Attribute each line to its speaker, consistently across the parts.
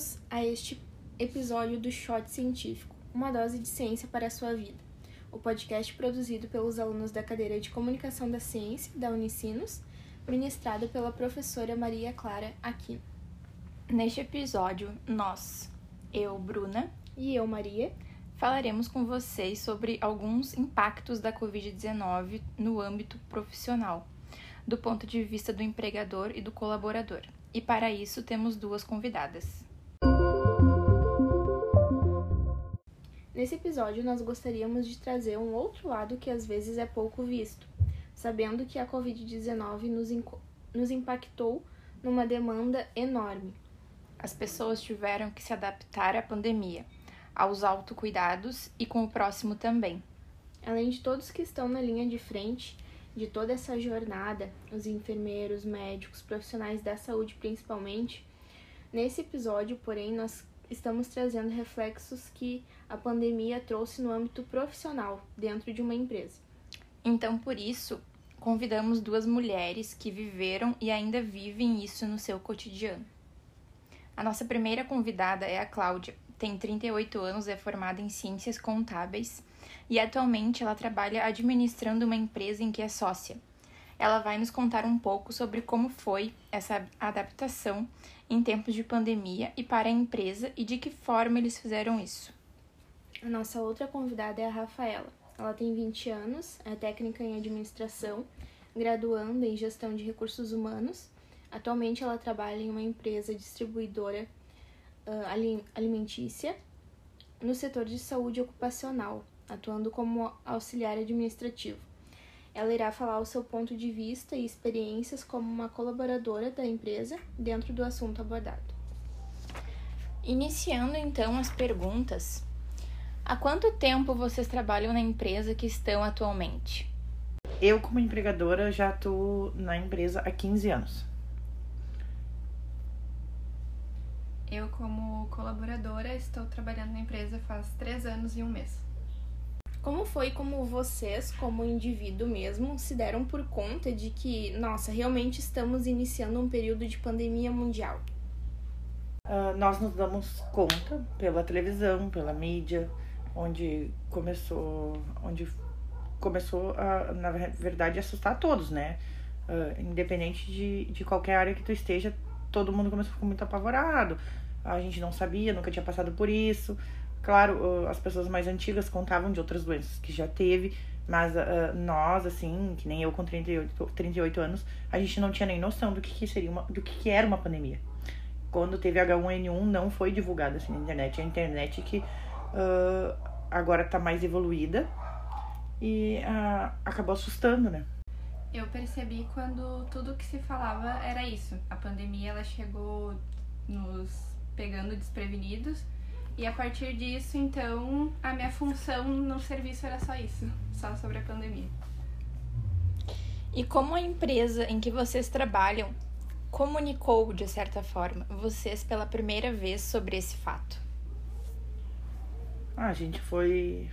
Speaker 1: Bem-vindos a este episódio do Shot Científico, uma dose de ciência para a sua vida. O podcast produzido pelos alunos da cadeira de Comunicação da Ciência da Unicinos, ministrado pela professora Maria Clara Aquino.
Speaker 2: Neste episódio, nós, eu, Bruna,
Speaker 1: E eu, Maria,
Speaker 2: falaremos com vocês sobre alguns impactos da Covid-19 no âmbito profissional, do ponto de vista do empregador e do colaborador. E para isso temos duas convidadas.
Speaker 1: Nesse episódio, nós gostaríamos de trazer um outro lado que às vezes é pouco visto, sabendo que a Covid-19 nos, nos impactou numa demanda enorme.
Speaker 2: As pessoas tiveram que se adaptar à pandemia, aos autocuidados e com o próximo também.
Speaker 1: Além de todos que estão na linha de frente de toda essa jornada, os enfermeiros, médicos, profissionais da saúde principalmente, nesse episódio, porém, nós estamos trazendo reflexos que a pandemia trouxe no âmbito profissional dentro de uma empresa.
Speaker 2: Então, por isso, convidamos duas mulheres que viveram e ainda vivem isso no seu cotidiano. A nossa primeira convidada é a Cláudia, tem 38 anos, é formada em Ciências Contábeis e atualmente ela trabalha administrando uma empresa em que é sócia. Ela vai nos contar um pouco sobre como foi essa adaptação em tempos de pandemia e para a empresa e de que forma eles fizeram isso.
Speaker 1: A nossa outra convidada é a Rafaela. Ela tem 20 anos, é técnica em administração, graduanda em gestão de recursos humanos. Atualmente ela trabalha em uma empresa distribuidora ali- alimentícia no setor de saúde ocupacional, atuando como auxiliar administrativo. Ela irá falar o seu ponto de vista e experiências como uma colaboradora da empresa dentro do assunto abordado.
Speaker 2: Iniciando então as perguntas. Há quanto tempo vocês trabalham na empresa que estão atualmente?
Speaker 3: Eu, como empregadora, já tô na empresa há 15 anos.
Speaker 4: Eu, como colaboradora, estou trabalhando na empresa faz três anos e um mês.
Speaker 1: Como foi como vocês, como indivíduo mesmo, se deram por conta de que, nossa, realmente estamos iniciando um período de pandemia mundial?
Speaker 3: Ah, nós nos damos conta pela televisão, pela mídia, onde começou, onde começou a, na verdade, assustar todos, né? Ah, independente de, de qualquer área que tu esteja, todo mundo começou a ficar muito apavorado. A gente não sabia, nunca tinha passado por isso. Claro, as pessoas mais antigas contavam de outras doenças que já teve, mas ah, nós, assim, que nem eu com 38, 38 anos, a gente não tinha nem noção do que, que seria uma, do que, que era uma pandemia quando teve H1N1 não foi divulgado assim na internet. A internet que ah, agora tá mais evoluída e ah, acabou assustando, né?
Speaker 4: Eu percebi quando tudo que se falava era isso. A pandemia ela chegou nos pegando desprevenidos e a partir disso, então, a minha função no serviço era só isso, só sobre a pandemia.
Speaker 2: E como a empresa em que vocês trabalham comunicou, de certa forma, vocês pela primeira vez sobre esse fato?
Speaker 3: Ah, a gente foi.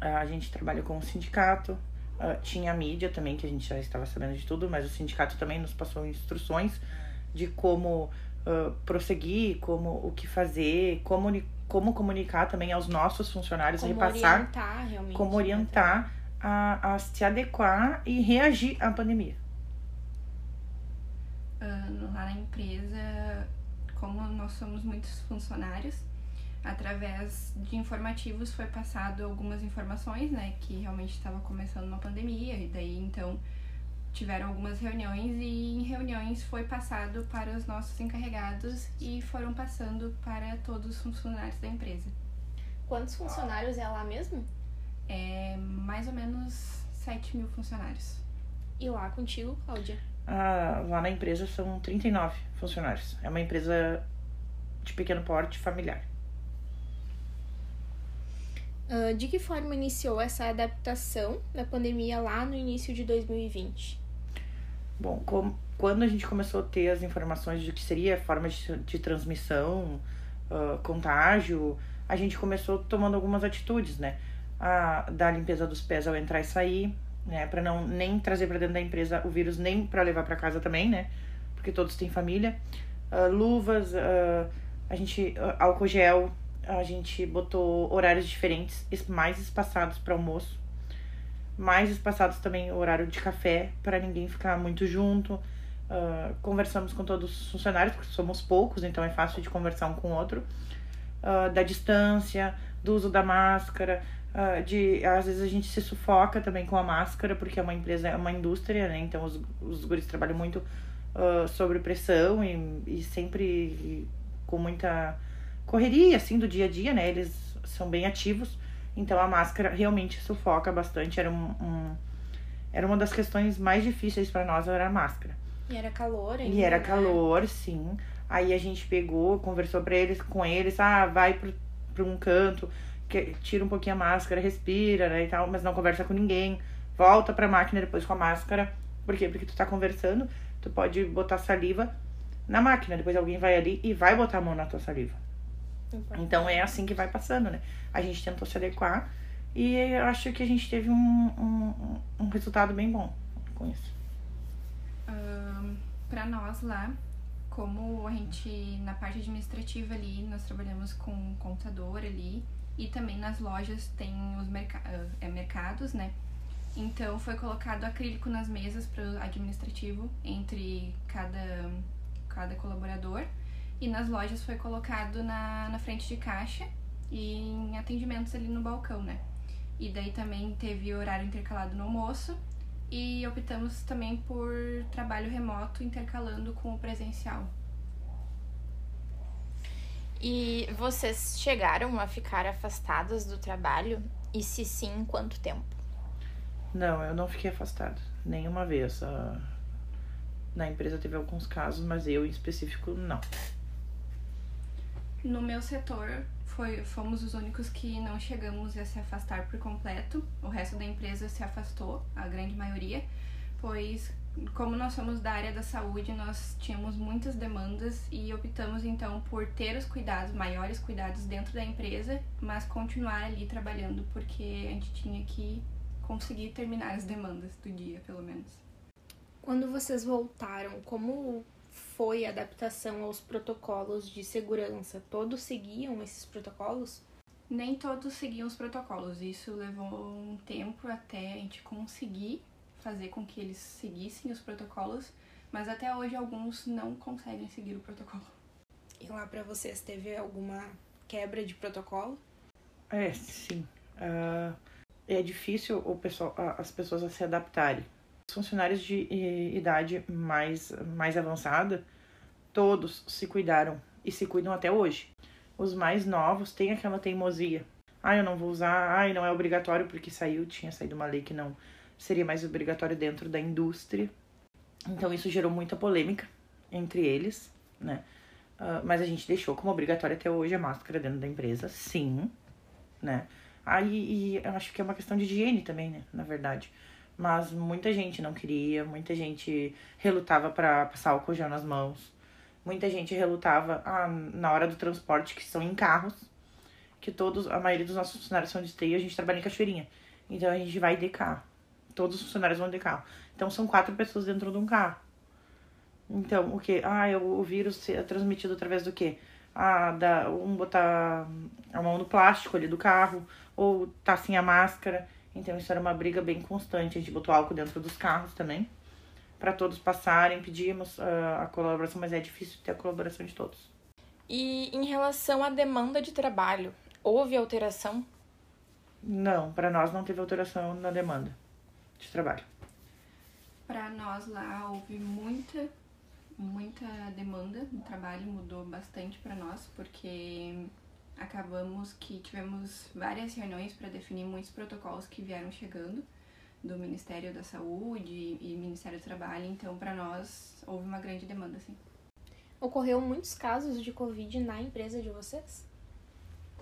Speaker 3: A gente trabalha com o sindicato, ah, tinha a mídia também, que a gente já estava sabendo de tudo, mas o sindicato também nos passou instruções de como prosseguir, como o que fazer, como, como comunicar também aos nossos funcionários,
Speaker 1: Como
Speaker 3: repassar
Speaker 1: orientar realmente.
Speaker 3: como
Speaker 1: né,
Speaker 3: orientar a, a se adequar e reagir à pandemia.
Speaker 4: No- lá na empresa, como nós somos muitos funcionários, através de informativos foi passado algumas informações, né, que realmente estava começando uma pandemia e daí então tiveram algumas reuniões e em reuniões foi passado para os nossos encarregados e foram passando para todos os funcionários da empresa.
Speaker 1: Quantos funcionários é lá mesmo?
Speaker 4: É mais ou menos 7 mil funcionários.
Speaker 1: E lá contigo, Cláudia?
Speaker 3: Ah, lá na empresa são 39 funcionários. É uma empresa de pequeno porte familiar.
Speaker 1: Ah, de que forma iniciou essa adaptação da pandemia lá no início de 2020?
Speaker 3: Bom, com- quando a gente começou a ter as informações de que seria forma de, de transmissão, ah, contágio, a gente começou tomando algumas atitudes, né? A, da limpeza dos pés ao entrar e sair, né? Pra não nem trazer pra dentro da empresa o vírus, nem pra levar pra casa também, né? Porque todos têm família. uh, luvas, uh, a gente uh, álcool gel, a gente botou horários diferentes, mais espaçados para almoço, mais espaçados também o horário de café para ninguém ficar muito junto. Uh, conversamos com todos os funcionários, porque somos poucos, então é fácil de conversar um com o outro. Uh, da distância, do uso da máscara, uh, de às vezes a gente se sufoca também com a máscara, porque é uma empresa, é uma indústria, né? Então os, os guris trabalham muito sobre pressão e, e sempre com muita correria, assim, do dia a dia, né? Eles são bem ativos, então a máscara realmente sufoca bastante. Era um, um era uma das questões mais difíceis para nós, era a máscara.
Speaker 1: E era calor ainda,
Speaker 3: E era
Speaker 1: né?
Speaker 3: calor, sim. Aí a gente pegou, conversou pra eles, com eles, ah, vai pro um canto, que, tira um pouquinho a máscara, respira, né, e tal, mas não conversa com ninguém. Volta pra máquina depois com a máscara. Por quê? Porque tu tá conversando, tu pode botar saliva na máquina, depois alguém vai ali e vai botar a mão na tua saliva. Então é assim que vai passando, né? A gente tentou se adequar e eu acho que a gente teve um, um, um resultado bem bom com isso.
Speaker 4: Ahn, pra nós lá, como a gente, na parte administrativa ali, nós trabalhamos com um computador ali e também nas lojas tem os merca ah, é, mercados, né? Então foi colocado acrílico nas mesas para o administrativo entre cada, cada colaborador e nas lojas foi colocado na, na frente de caixa e em atendimentos ali no balcão, né? E daí também teve horário intercalado no almoço e optamos também por trabalho remoto intercalando com o presencial.
Speaker 2: E vocês chegaram a ficar afastadas do trabalho? E se sim, quanto tempo?
Speaker 3: Não, eu não fiquei afastado. Nenhuma vez. Ah, Na empresa teve alguns casos, mas eu em específico não.
Speaker 4: No meu setor, foi, fomos os únicos que não chegamos a se afastar por completo. O resto da empresa se afastou, a grande maioria, pois, como nós somos da área da saúde, nós tínhamos muitas demandas e optamos então por ter os cuidados, maiores cuidados dentro da empresa, mas continuar ali trabalhando, porque a gente tinha que conseguir terminar as demandas do dia, pelo menos.
Speaker 1: Quando vocês voltaram, como foi a adaptação aos protocolos de segurança? Todos seguiam esses protocolos?
Speaker 4: Nem todos seguiam os protocolos. Isso levou um tempo até a gente conseguir fazer com que eles seguissem os protocolos, mas até hoje alguns não conseguem seguir o protocolo.
Speaker 1: E lá pra vocês teve alguma quebra de protocolo?
Speaker 3: É, sim. Ah, é difícil o pessoal, as pessoas a se adaptarem. Os funcionários de idade mais, mais avançada, todos se cuidaram e se cuidam até hoje. Os mais novos têm aquela teimosia. Ah, eu não vou usar, ah, não é obrigatório porque saiu, tinha saído uma lei que não seria mais obrigatório dentro da indústria. Então isso gerou muita polêmica entre eles, né? Ah, mas a gente deixou como obrigatório até hoje a máscara dentro da empresa, sim, né? Aí e eu acho que é uma questão de higiene também, né? Na verdade. Mas muita gente não queria, muita gente relutava para passar álcool gel nas mãos. Muita gente relutava ah, na hora do transporte, que são em carros, que todos, a maioria dos nossos funcionários são de esteio, a gente trabalha em Cachoeirinha. Então a gente vai de carro. Todos os funcionários vão de carro. Então são quatro pessoas dentro de um carro. Então, o que? Ah, o vírus é transmitido através do quê? Ah, da, um botar a mão no plástico ali do carro, ou tá sem a máscara. Então isso era uma briga bem constante. A gente botou álcool dentro dos carros também, para todos passarem. Pedimos ah, a colaboração, mas é difícil ter a colaboração de todos.
Speaker 2: E em relação à demanda de trabalho, houve alteração?
Speaker 3: Não, para nós não teve alteração na demanda de trabalho.
Speaker 4: Para nós lá houve muita, muita demanda no trabalho, mudou bastante para nós, porque acabamos que tivemos várias reuniões para definir muitos protocolos que vieram chegando do Ministério da Saúde e Ministério do Trabalho, então para nós houve uma grande demanda, assim.
Speaker 1: Ocorreu muitos casos de Covid na empresa de vocês?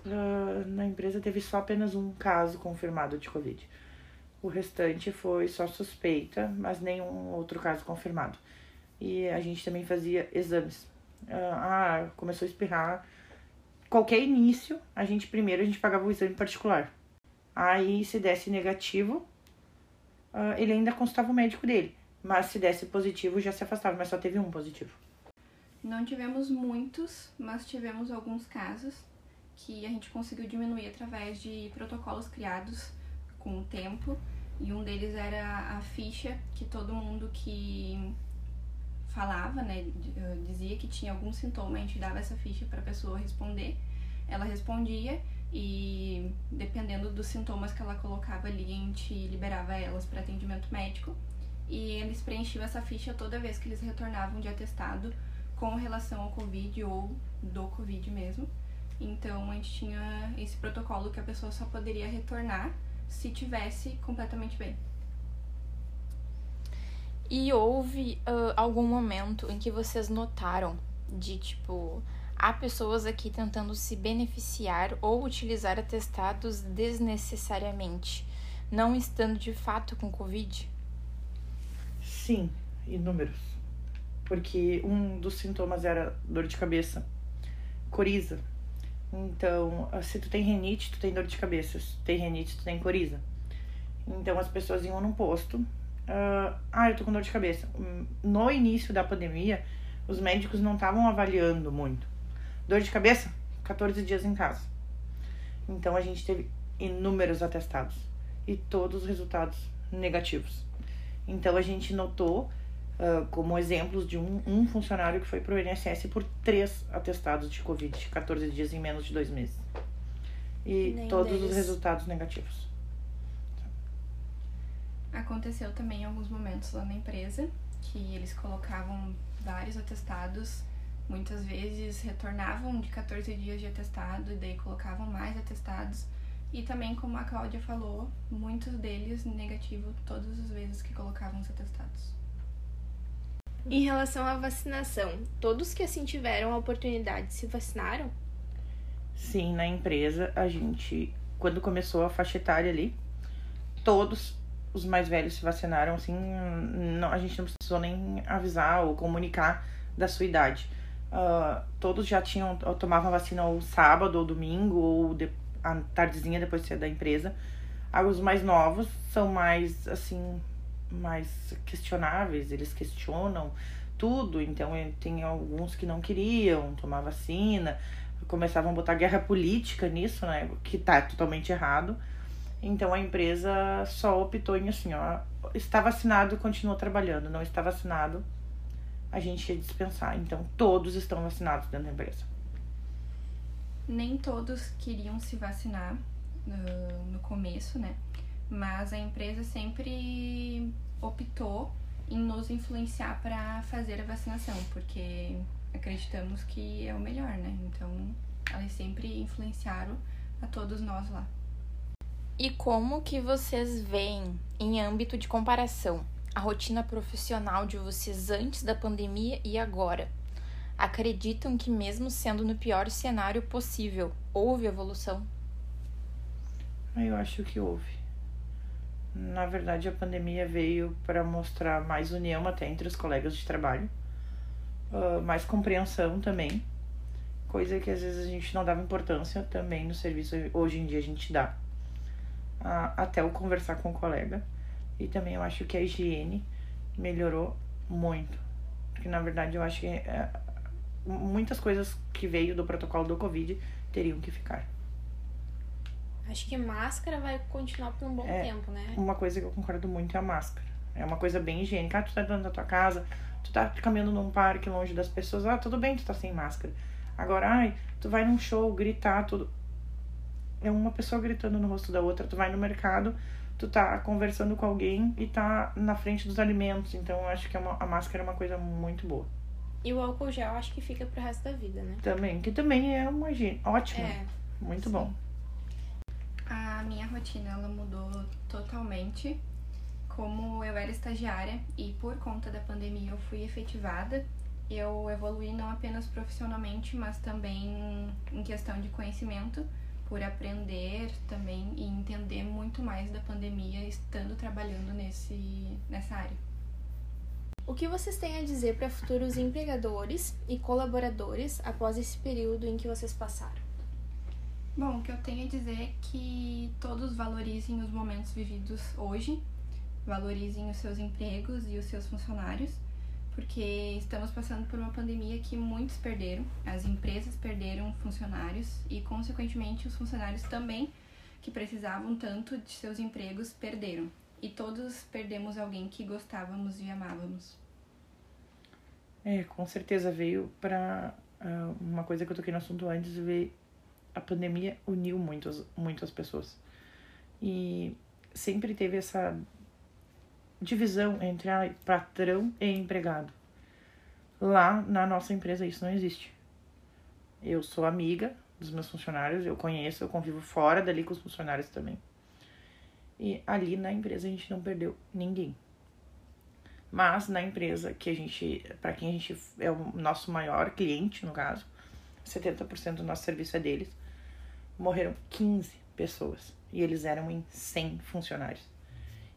Speaker 3: Ah, na empresa teve só apenas um caso confirmado de Covid. O restante foi só suspeita, mas nenhum outro caso confirmado. E a gente também fazia exames. Ah, ah, começou a espirrar. Qualquer início, a gente primeiro a gente pagava o exame particular. Aí se desse negativo, ah, ele ainda consultava o médico dele. Mas se desse positivo, já se afastava, mas só teve um positivo.
Speaker 4: Não tivemos muitos, mas tivemos alguns casos que a gente conseguiu diminuir através de protocolos criados com o tempo. E um deles era a ficha que todo mundo que falava, né, dizia que tinha algum sintoma, a gente dava essa ficha para a pessoa responder. Ela respondia e dependendo dos sintomas que ela colocava ali, a gente liberava elas para atendimento médico. E eles preenchiam essa ficha toda vez que eles retornavam de atestado com relação ao Covid ou do Covid mesmo. Então a gente tinha esse protocolo que a pessoa só poderia retornar se tivesse completamente bem.
Speaker 2: E houve uh, algum momento em que vocês notaram de tipo há pessoas aqui tentando se beneficiar ou utilizar atestados desnecessariamente, não estando de fato com Covid?
Speaker 3: Sim, inúmeros. Porque um dos sintomas era dor de cabeça, coriza. Então, se tu tem renite, tu tem dor de cabeça. Se tu tem renite, tu tem coriza. Então, as pessoas iam num posto. Uh, ah, eu tô com dor de cabeça. No início da pandemia, os médicos não estavam avaliando muito. Dor de cabeça? 14 dias em casa. Então a gente teve inúmeros atestados e todos os resultados negativos. Então a gente notou uh, como exemplos de um, um funcionário que foi para o INSS por três atestados de Covid, 14 dias em menos de dois meses. E Nem todos deles. os resultados negativos.
Speaker 4: Aconteceu também em alguns momentos lá na empresa que eles colocavam vários atestados muitas vezes retornavam de 14 dias de atestado e daí colocavam mais atestados. E também, como a Cláudia falou, muitos deles negativo todas as vezes que colocavam os atestados.
Speaker 1: Em relação à vacinação, todos que assim tiveram a oportunidade se vacinaram?
Speaker 3: Sim, na empresa a gente, quando começou a faixa etária ali, todos os mais velhos se vacinaram, assim, não, a gente não precisou nem avisar ou comunicar da sua idade uh, todos já tinham, tomavam vacina ou sábado ou domingo, ou de, a tardezinha depois de da empresa. Os mais novos são mais, assim, mais questionáveis, eles questionam tudo, então eh, tem alguns que não queriam tomar vacina, começavam a botar guerra política nisso, né, que tá totalmente errado. Então a empresa só optou em assim, ó, está vacinado, continua trabalhando, não está vacinado, a gente ia dispensar. Então, todos estão vacinados dentro da empresa.
Speaker 4: Nem todos queriam se vacinar no, no começo, né? Mas a empresa sempre optou em nos influenciar para fazer a vacinação, porque acreditamos que é o melhor, né? Então, elas sempre influenciaram a todos nós lá.
Speaker 2: E como que vocês veem em âmbito de comparação a rotina profissional de vocês antes da pandemia e agora? Acreditam que, mesmo sendo no pior cenário possível, houve evolução?
Speaker 3: Eu acho que houve. Na verdade, a pandemia veio para mostrar mais união até entre os colegas de trabalho, mais compreensão também, coisa que às vezes a gente não dava importância também no serviço, hoje em dia a gente dá. Até o conversar com o colega e também eu acho que a higiene melhorou muito. Porque na verdade eu acho que é, muitas coisas que veio do protocolo do Covid teriam que ficar.
Speaker 1: Acho que máscara vai continuar por um bom é, tempo, né?
Speaker 3: Uma coisa que eu concordo muito é a máscara. É uma coisa bem higiênica. Ah, tu tá dentro da tua casa, tu tá caminhando num parque longe das pessoas. Ah, tudo bem, tu tá sem máscara. Agora, ai, tu vai num show, gritar, tudo. É uma pessoa gritando no rosto da outra. Tu vai no mercado, tu tá conversando com alguém e tá na frente dos alimentos. Então eu acho que é uma, a máscara é uma coisa muito boa.
Speaker 1: E o álcool gel acho que fica pro resto da vida, né?
Speaker 3: Também, que também é uma higiene. Ótimo. É, muito sim. bom.
Speaker 4: A minha rotina ela mudou totalmente. Como eu era estagiária e por conta da pandemia eu fui efetivada, eu evolui não apenas profissionalmente, mas também em questão de conhecimento por aprender também e entender muito mais da pandemia estando trabalhando nesse, nessa área.
Speaker 1: O que vocês têm a dizer para futuros empregadores e colaboradores após esse período em que vocês passaram?
Speaker 4: Bom, o que eu tenho a dizer é que todos valorizem os momentos vividos hoje, valorizem os seus empregos e os seus funcionários, porque estamos passando por uma pandemia que muitos perderam, as empresas perderam funcionários e, consequentemente, os funcionários também, que precisavam tanto de seus empregos, perderam. E todos perdemos alguém que gostávamos e amávamos.
Speaker 3: É, com certeza veio para uh, ah, uma coisa que eu toquei no assunto antes, veio, a pandemia uniu muitas, muitas pessoas. E sempre teve essa divisão entre a patrão e empregado. Lá na nossa empresa isso não existe. Eu sou amiga dos meus funcionários, eu conheço, eu convivo fora dali com os funcionários também. E ali na empresa a gente não perdeu ninguém. Mas na empresa que a gente, para quem a gente é o nosso maior cliente, no caso, 70% do nosso serviço é deles, morreram 15 pessoas e eles eram em 100 funcionários.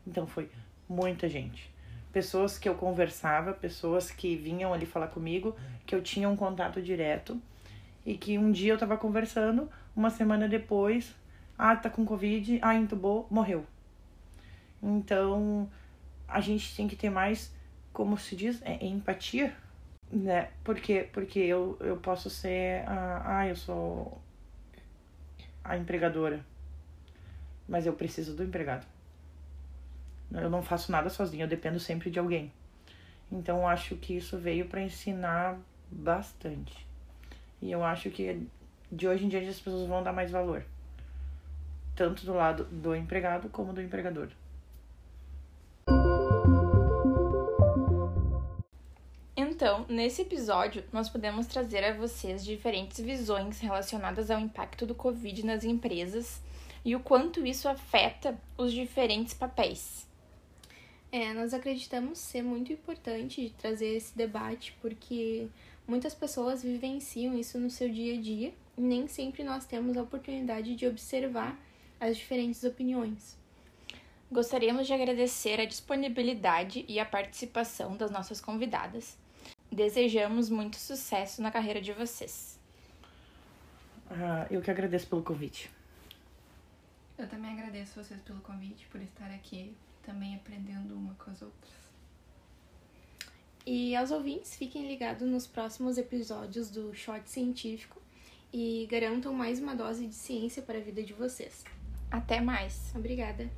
Speaker 3: Então foi muita gente. Pessoas que eu conversava, pessoas que vinham ali falar comigo, que eu tinha um contato direto e que um dia eu tava conversando, uma semana depois, ah, tá com Covid, ah, entubou, morreu. Então, a gente tem que ter mais, como se diz, é, empatia, né? Porque, porque eu, eu posso ser, a, ah, eu sou a empregadora, mas eu preciso do empregado. Eu não faço nada sozinha, eu dependo sempre de alguém. Então, eu acho que isso veio para ensinar bastante. E eu acho que de hoje em dia as pessoas vão dar mais valor, tanto do lado do empregado como do empregador.
Speaker 2: Então, nesse episódio, nós podemos trazer a vocês diferentes visões relacionadas ao impacto do Covid nas empresas e o quanto isso afeta os diferentes papéis.
Speaker 1: É, nós acreditamos ser muito importante trazer esse debate porque muitas pessoas vivenciam isso no seu dia a dia e nem sempre nós temos a oportunidade de observar as diferentes opiniões.
Speaker 2: Gostaríamos de agradecer a disponibilidade e a participação das nossas convidadas Desejamos muito sucesso na carreira de vocês.
Speaker 3: Ah, eu que agradeço pelo convite.
Speaker 4: Eu também agradeço vocês pelo convite, por estar aqui também aprendendo uma com as outras.
Speaker 1: E aos ouvintes, fiquem ligados nos próximos episódios do Short Científico e garantam mais uma dose de ciência para a vida de vocês.
Speaker 2: Até mais.
Speaker 1: Obrigada.